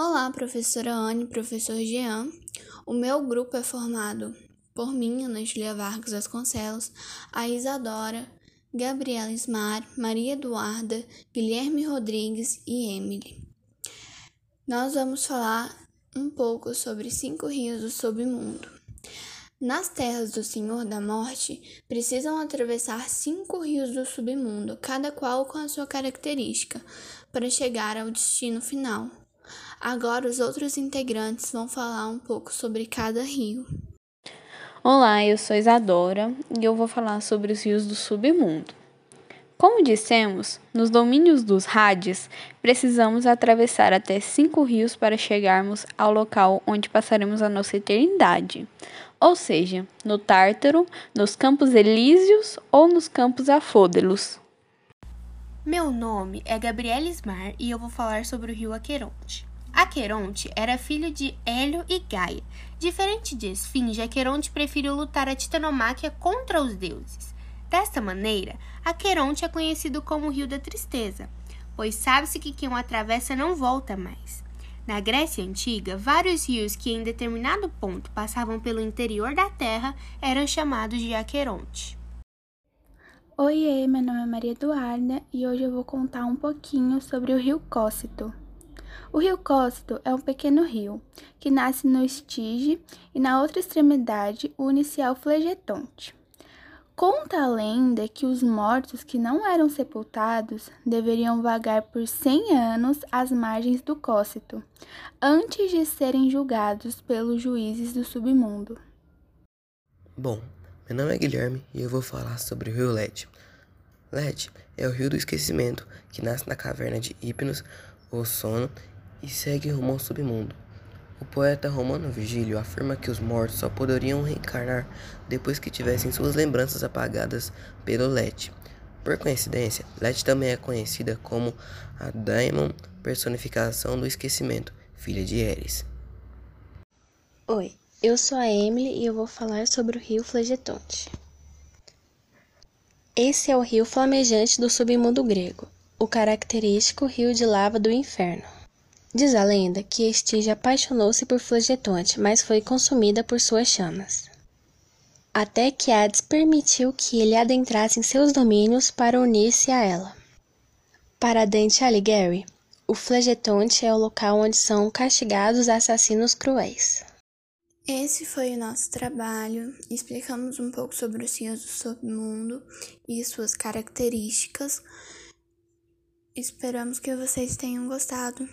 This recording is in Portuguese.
Olá, professora Anne, professor Jean. O meu grupo é formado por mim, Ana Julia Vargas Vasconcelos, a Isadora, Gabriela Ismar, Maria Eduarda, Guilherme Rodrigues e Emily. Nós vamos falar um pouco sobre cinco rios do submundo. Nas terras do Senhor da Morte, precisam atravessar cinco rios do submundo, cada qual com a sua característica, para chegar ao destino final. Agora os outros integrantes vão falar um pouco sobre cada rio. Olá, eu sou Isadora e eu vou falar sobre os rios do submundo. Como dissemos, nos domínios dos Hades, precisamos atravessar até cinco rios para chegarmos ao local onde passaremos a nossa eternidade, ou seja, no Tártaro, nos Campos Elíseos ou nos Campos Afôdelos. Meu nome é Gabriela Ismar e eu vou falar sobre o rio Aqueronte. Aqueronte era filho de Hélio e Gaia. Diferente de Esfinge, Aqueronte preferiu lutar a titanomáquia contra os deuses. Desta maneira, Aqueronte é conhecido como o Rio da Tristeza, pois sabe-se que quem o atravessa não volta mais. Na Grécia Antiga, vários rios que em determinado ponto passavam pelo interior da terra eram chamados de Aqueronte. Oiê, meu nome é Maria Eduarda e hoje eu vou contar um pouquinho sobre o rio Cócito. O rio Cócito é um pequeno rio que nasce no Estige e na outra extremidade une-se ao Flegetonte. Conta a lenda que os mortos que não eram sepultados deveriam vagar por cem anos às margens do Cócito, antes de serem julgados pelos juízes do submundo. Bom, meu nome é Guilherme e eu vou falar sobre o rio Lete. Lete é o rio do esquecimento que nasce na caverna de Hipnos, ou sono, e segue rumo ao submundo. O poeta romano Virgílio afirma que os mortos só poderiam reencarnar depois que tivessem suas lembranças apagadas pelo Lete. Por coincidência, Lete também é conhecida como a Daimon, personificação do esquecimento, filha de Eris. Oi, eu sou a Emily e eu vou falar sobre o rio Flagetonte. Esse é o rio flamejante do submundo grego, o característico rio de lava do inferno. Diz a lenda que Estige apaixonou-se por Flagetonte, mas foi consumida por suas chamas. Até que Hades permitiu que ele adentrasse em seus domínios para unir-se a ela. Para Dante Alighieri, o Flagetonte é o local onde são castigados assassinos cruéis. Esse foi o nosso trabalho. Explicamos um pouco sobre os rios do submundo e suas características. Esperamos que vocês tenham gostado.